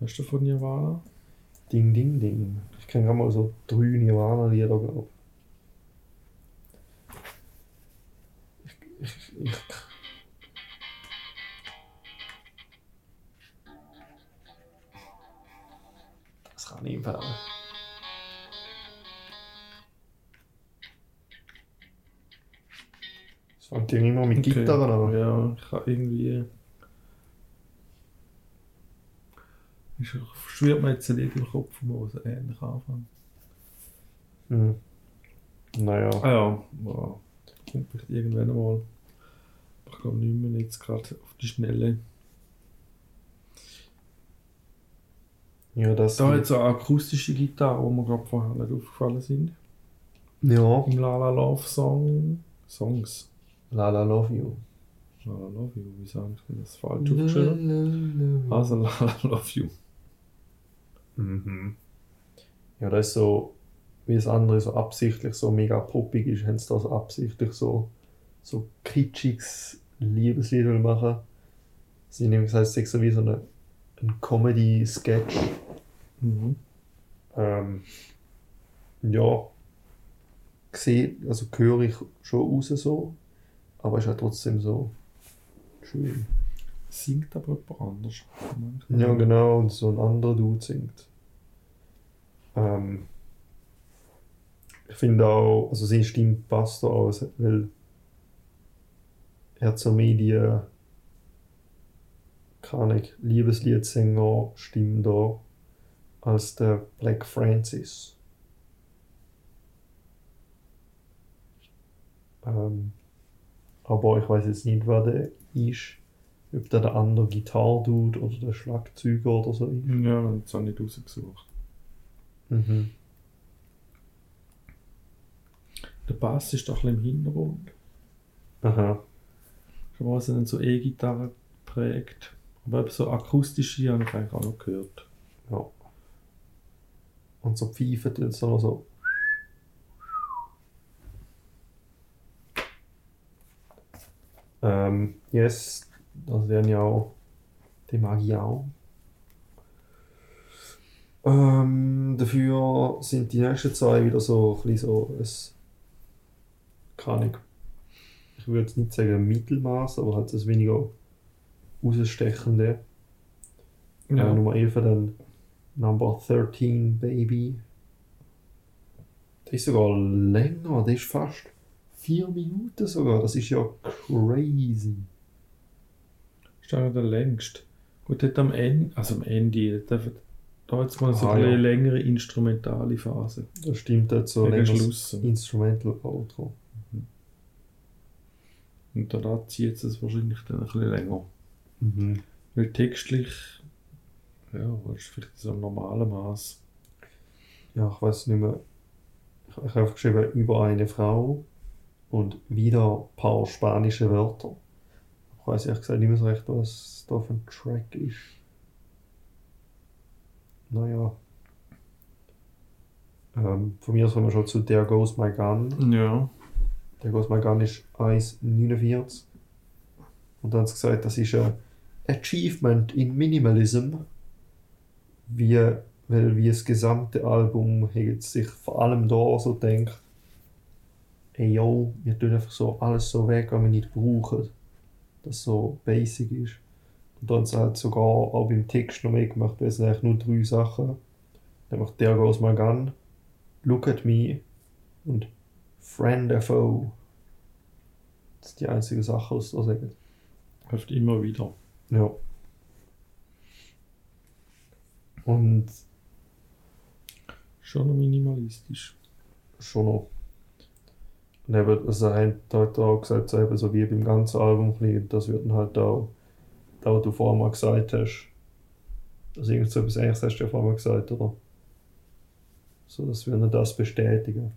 Weißt du von Nirvana? Ding, ding, ding. Ich kenne gerade mal so drei Nirvana-Lieder, glaube ich. Ich, ich, das kann ich empfehlen. Das fängt ja immer mit Gitarren an. Ja, ich habe irgendwie. Ich schwirrt mir jetzt ein Lied im Kopf, wo es ähnlich anfängt. Hm. Naja. Ah ja, wow. kommt vielleicht irgendwann mal. Ich glaube nicht mehr jetzt gerade auf die Schnelle. Ja, das. Da hat so eine akustische Gitarre, die mir gerade vorher nicht aufgefallen sind. ja. Im La La Love Song. Songs. La La Love You. La La Love You, wie sage ich denn das falsch aufgeschrieben? Also La La Love You. Mhm. Ja, das ist so, wie das andere so absichtlich so mega poppig ist, haben sie da so absichtlich so, so kitschiges Liebeslied machen. Sie gesagt, es ist so wie so eine, ein Comedy-Sketch. Mhm. Ähm, ja, sehe, also höre ich schon raus so, aber ist halt trotzdem so schön. Singt aber jemand anders. Ja, genau, und so ein anderer Dude singt. Ähm, ich finde auch, also seine Stimme passt da auch, weil er hat so keine Ahnung, Liebesliedsänger Stimme da als der Black Francis. Ähm, aber ich weiß jetzt nicht, wer der ist ob der der andere Gitarre-Dude oder der Schlagzeuger oder so ist. Ja, das habe ich nicht rausgesucht. Mhm. Der Bass ist doch ein bisschen im Hintergrund. Aha. Schon mal sind so E-Gitarre geprägt. Aber eben so akustische habe ich eigentlich auch noch gehört. Ja. Und so pfeifen tut es noch so. Ähm, yes, das wären ja auch. Die mag ich auch. Ähm, dafür sind die nächsten zwei wieder so ein bisschen so ein, keine Ahnung, ich würde jetzt nicht sagen Mittelmaß, aber halt das weniger rausstechende. Ja. Äh, Nummer 11 dann Number 13 Baby. Der ist sogar länger, der ist fast vier Minuten sogar, das ist ja crazy. ist auch der längste. Gut, dort am Ende, also am Ende, da jetzt mal so Ah, eine ja. längere instrumentale Phase. Das stimmt jetzt so längeres Schluss. Instrumental Outro. Und da zieht es wahrscheinlich dann ein bisschen länger. Mhm. Weil textlich, ja, ist vielleicht so ein normales Maß. Ja, ich weiß nicht mehr. Ich, ich habe geschrieben über eine Frau und wieder ein paar spanische Wörter. Ich weiß ehrlich gesagt nicht mehr so recht, was da für ein Track ist. Naja. Ähm, von mir aus kommen wir schon zu There Goes My Gun. Ja. Der Goes My Gun ist 1,49. Und dann hat sie gesagt, das ist ein Achievement in Minimalism. Wie, weil wie das gesamte Album hat sich vor allem da so denkt, ey yo, wir tun einfach so alles so weg, was wir nicht brauchen. Das so basic ist. Und dann hat sie halt sogar auch beim Text noch mehr gemacht, weil es sind eigentlich nur drei Sachen. Nämlich There Goes My Gun, Look at Me und Friend or Foe. Das ist die einzige Sache, was da sagen. Oft immer wieder. Ja. Und Schon noch minimalistisch. schon noch. Und eben, also hat halt auch gesagt, so, eben, so wie beim ganzen Album, das wird dann halt auch, da was du vorher mal gesagt hast. Also irgend so etwas Ähnliches hast du ja vorher mal gesagt, oder? So, das würde das bestätigen.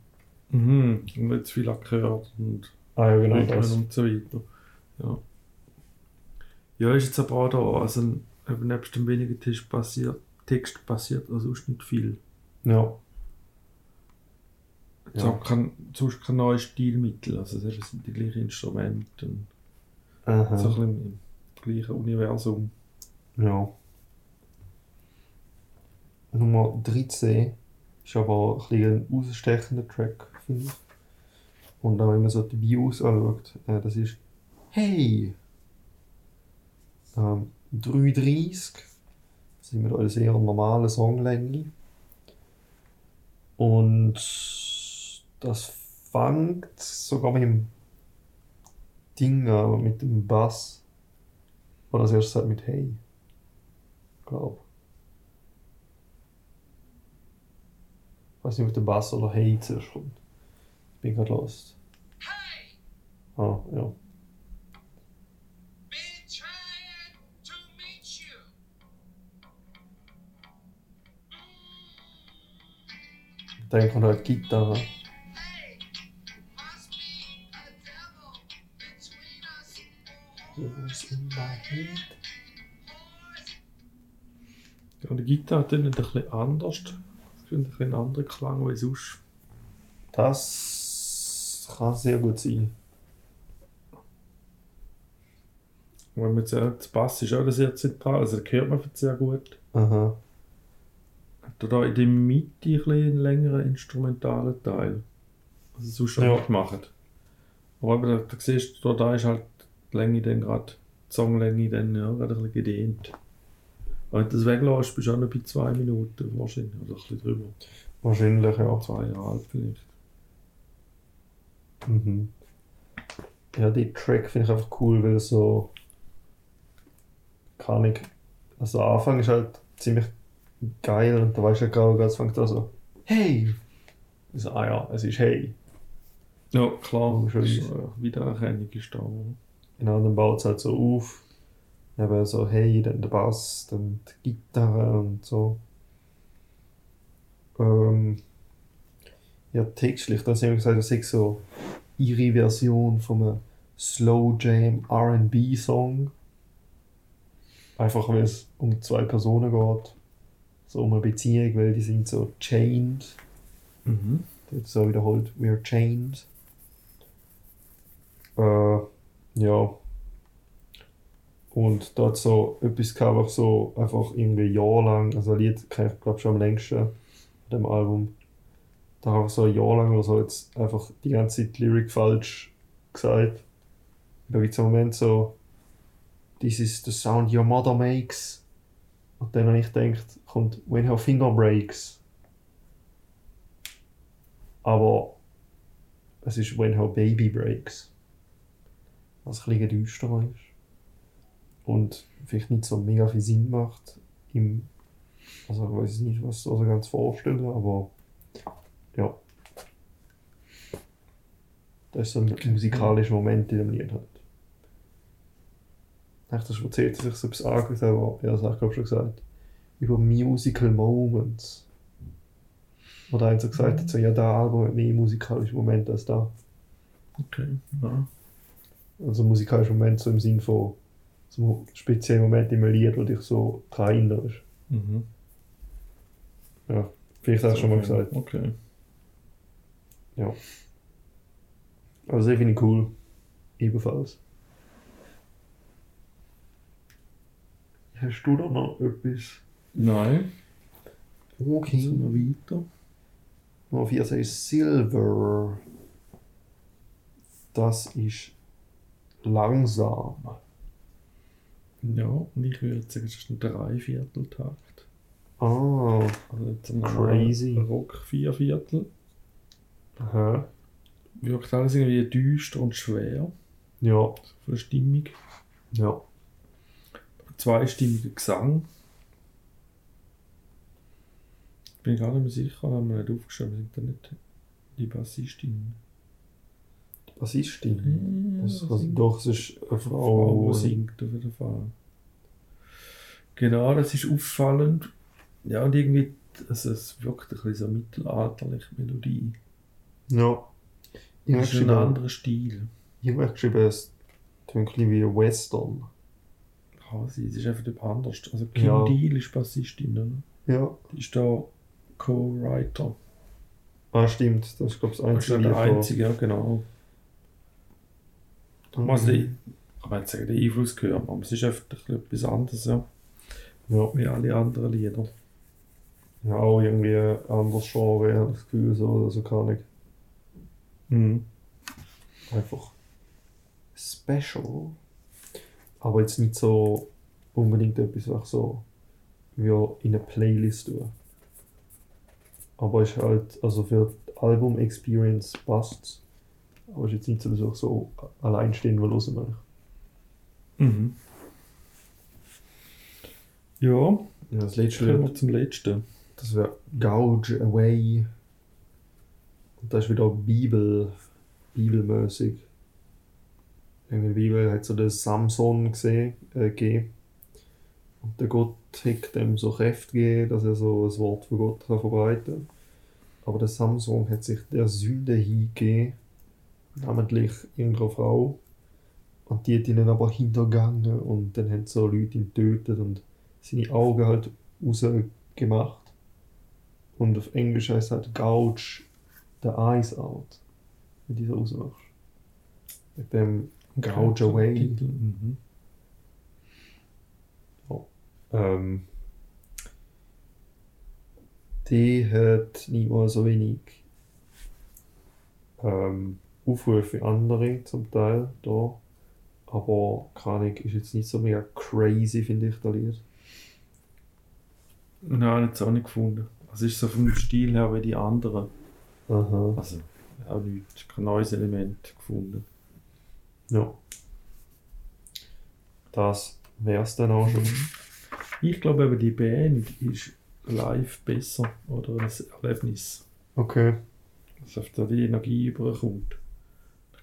Mhm. Und nicht zu viel gehört und Ah ja, genau das. und so weiter. Ja. Ja, ist jetzt aber auch da, also eben nebst dem wenigen Text passiert, Text passiert also sonst nicht viel. Ja. Es Ja. hat kein, sonst kein neues Stilmittel, also es sind die gleichen Instrumente und Aha. so ein bisschen im gleichen Universum. Ja. Nummer 13 ist aber auch ein, bisschen ein ausstechender Track, finde ich. Und auch wenn man so die Views anschaut, äh, das ist Hey! Ähm, 3,30. Das sind wir eine sehr normale Songlänge. Und das fängt sogar mit dem Ding an, mit dem Bass. Oder das erste mit Hey. Glaub. Ich weiß nicht, ob der Bass oder Hey zuerst kommt. Ich bin gerade lost. Hey, Ah, ja. Dann kommt halt Gitarre. Was in my head? Ja, die Gitarre tönt ein bisschen anders. Ich finde ein bisschen einen anderen Klang als sonst. Das kann sehr gut sein. Und wenn man sagt, der Bass ist auch sehr zentral, also da hört man sehr gut. Aha. Da, da in der Mitte ein einen längeren instrumentalen Teil. Also sonst schon Ja. ja. gemacht. Aber eben, da, da siehst du, da, da ist halt die Länge dann gerade, die Songlänge dann ja, gerade ein bisschen gedehnt. Wenn du das weglässt, bist du auch noch bei zwei Minuten wahrscheinlich, oder ein bisschen drüber. Wahrscheinlich, ja. Zweieinhalb vielleicht. Mhm. Ja, die Track finde ich einfach cool, weil so. Kann ich. Also, der Anfang ist halt ziemlich geil und da weißt du ja gerade, es fängt an so. Hey! Also, ah ja, es ist Hey. Ja, klar. Wiedererkennung ist da. Genau, dann baut es halt so auf. Eben so Hey, dann der Bass, dann die Gitarre und so. Ähm, ja, textlich, dann haben wir gesagt, das ist so ihre Version von einem Slow Jam RB Song. Einfach weil es um zwei Personen geht. So um eine Beziehung, weil die sind so chained. Mhm. Wird so wiederholt, we're chained. Äh, ja. Und dort so etwas gehabt, einfach so einfach irgendwie ein Jahr lang, also ein Lied kenne ich glaube schon am längsten dem Album. Da habe ich so ein Jahr lang oder so jetzt einfach die ganze Zeit die Lyric falsch gesagt. Da gibt es einen Moment so, This is the sound your mother makes. Und dann habe ich gedacht, kommt When her finger breaks. Aber es ist When her baby breaks. Was ein bisschen düsterer ist. Und vielleicht nicht so mega viel Sinn macht. Im, also ich weiß nicht, was ich so ganz vorstellen, aber ja. Das ist so ein musikalischer Moment in dem Lied halt. Ich dachte, das erzählt, dass ich so etwas angehört habe, aber ja, das habe ich glaube schon gesagt. Über Musical Moments. Oder einer so gesagt hat, so, ja, da Album hat mehr musikalische Momente als da. Okay, ja. Also musikalischer Moment so im Sinn von so speziellen Moment im Lied, wo dich so daran erinnerst. Mhm. Ja, vielleicht hast du schon mal gesagt. Okay. Ja. Also das finde ich cool. Ebenfalls. Hast du da noch etwas? Nein, Okay. jetzt wir weiter. Nummer 4 ist Silver. Das ist langsam. Ja, und ich würde sagen, es ist ein Dreivierteltakt. Ah, Also jetzt ein Crazy. Rock Vierviertel. aha. Wirkt alles irgendwie düster und schwer Ja, von der Stimmung. ja. Zweistimmiger Gesang. Bin gar nicht mehr sicher, haben wir nicht aufgeschrieben, sind da nicht die Bassistin. Bassistin. Das, Ja, also, singt. doch, es ist eine Frau, Frau. die singt auf jeden Fall. Genau, das ist auffallend. Ja, und irgendwie, also es wirkt ein bisschen so mittelalterlich, Melodie. Ja. Ich Das ist ein anderer Stil. ich habe geschrieben, es klingt ein bisschen wie ein Western. Kann sein, es ist einfach etwas anders. Also Kim Ja. Deal ist Bassistin, oder? Ja. Die ist da Co-Writer. Ah, stimmt. Das ist, glaube ich, das Das ist einzige. ja der einzige, ja genau. Mhm. Also, ich kann man nicht sagen, den Einfluss gehört, aber es ist bisschen etwas anderes, ja. Ja. Wie alle anderen Lieder. ja, auch irgendwie ein anderes Genre, habe das Gefühl, so oder so kann ich. Mhm. Einfach special. Aber jetzt nicht so unbedingt etwas, was so wie in eine Playlist tue. Aber ist halt, also für die Album-Experience passt Aber ist jetzt nicht so, dass ich so alleinstehend will hören will. Mhm. Ja, Ja, das letzte kommen wir zum letzten. das wäre Gouge Away. Und das ist wieder Bibel, bibelmäßig. In der Bibel hat so den Samson gesehen, äh, gegeben. Und der Gott hat dem so Kräfte gegeben, dass er so das Wort von Gott kann verbreiten kann. Aber der Samson hat sich der Sünde hingegeben, namentlich irgendeiner Frau. Und die hat ihn dann aber hintergangen und dann haben so Leute ihn getötet und seine Augen halt rausgemacht. Und auf Englisch heißt es halt Gouge the eyes out, wenn du so rausmachst. Mit dem Gouge away. Mhm. Ähm, die hat nicht mal so wenig ähm, Aufrufe andere zum Teil da. Aber keine Ahnung, ist jetzt nicht so mega crazy, finde ich, das Lied. Nein, jetzt auch nicht gefunden. Also es ist so vom Stil her wie die anderen. Aha. Also auch nichts, kein neues Element gefunden. Ja. Das wär's dann auch schon. Ich glaube eben, die Band ist live besser oder ein Erlebnis. Okay. Dass auf da die Energie überkommt.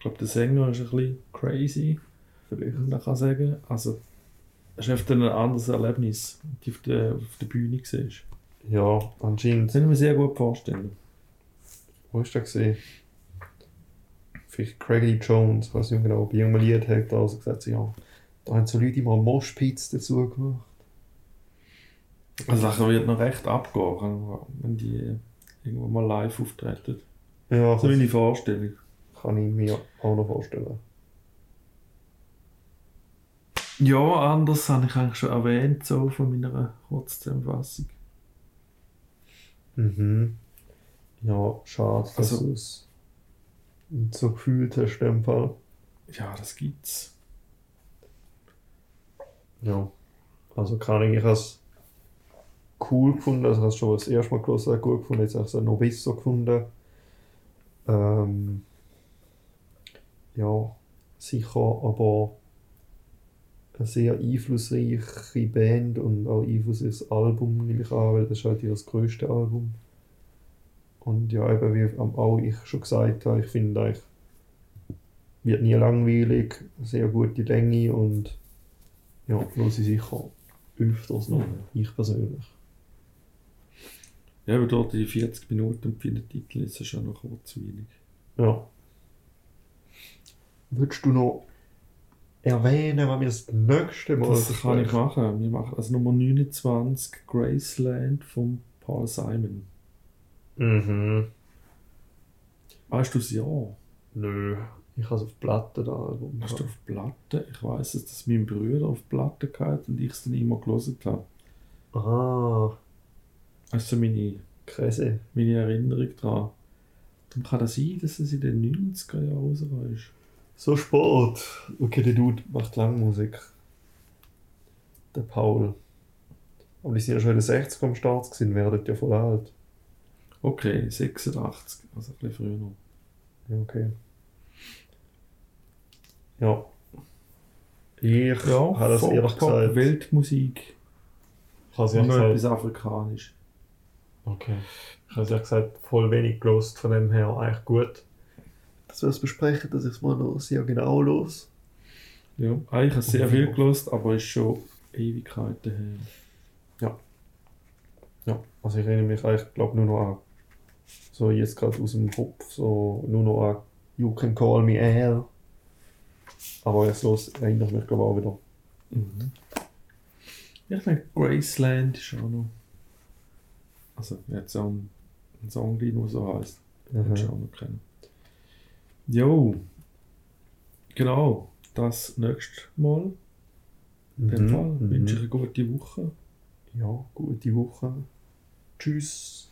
Ich glaube, der Sänger ist ein bisschen crazy, Vielleicht. man kann sagen. Also, es ist einfach ein anderes Erlebnis, wenn du auf der, der Bühne siehst. Ja, anscheinend. Das kann ich mir sehr gut vorstellen. Wo du das gesehen? Vielleicht Craigie Jones, ich weiß nicht genau, bei irgendeinem Lied hat er also gesagt, ja, da haben so Leute mal Moshpits dazu gemacht. Also, nachher wird noch recht abgehen, wenn die irgendwo mal live auftreten. Ja, So das meine Vorstellung. Kann ich mir auch noch vorstellen. Ja, anders habe ich eigentlich schon erwähnt, so von meiner Kurzzusammenfassung. Mhm. Ja, schade, dass Also- du es nicht so gefühlt hast in dem Fall. Ja, das gibt's. Ja. Also kann ich, ich es cool gefunden, also ich habe es schon das erste Mal gelesen, gut gefunden, jetzt habe ich es noch besser gefunden. Ähm, ja, sicher, aber eine sehr einflussreiche Band und auch einflussreiches Album nehme ich an, weil das ist halt ihr größte Album. Und ja, eben wie am- auch ich schon gesagt habe, ich finde eigentlich, wird nie langweilig, sehr gute Länge und ja, höre ich sicher öfters noch, ich persönlich. Ja, aber dort die 40 Minuten und viele Titel ist es schon noch kurzweilig. Ja. Würdest du noch erwähnen, was wir das nächste Mal Das kann ich machen. Wir machen also Nummer 29, Graceland von Paul Simon. Mhm. Weißt du das Jahr? Nö, ich habe es auf Platte da Album. Hast du auf Platte? Ich weiß, dass das mein Bruder auf Platte gehabt und ich es dann immer gelesen habe. Ah, Also meine, crazy. meine Erinnerung daran. Dann kann das sein, dass es in den 90er Jahren rausgekommen ist. So spät. Okay, der Dude macht lang Musik. Der Paul. Aber die sind ja schon in den 60 am Start gewesen, werden ja voll alt. Okay, 86, also ein bisschen früher noch. Ja, okay. Ja. Ich habe das ehrlich gesagt. Weltmusik Ich habe es und ehrlich gesagt. etwas Afrikanisch. Okay. Ich habe es ehrlich gesagt voll wenig gelost, von dem her eigentlich gut. Dass wir es besprechen, dass ich es mal noch sehr genau los. Ja, eigentlich habe ich sehr viel gelost, aber ist schon Ewigkeiten her. Ja, also ich erinnere mich eigentlich, glaube nur noch an, so jetzt gerade aus dem Kopf, so nur noch an You Can Call Me Al. Aber jetzt los erinnere ich mich glaube auch wieder. Mhm. Ja, ich denke, Graceland ist auch noch. Also, jetzt so ein, ein Song, der nur so heisst. Mhm. Du auch noch kennen. Jo. Genau. Das nächste Mal. In dem Fall Mhm. wünsche ich eine gute Woche. Ja, gute Woche. Tschüss.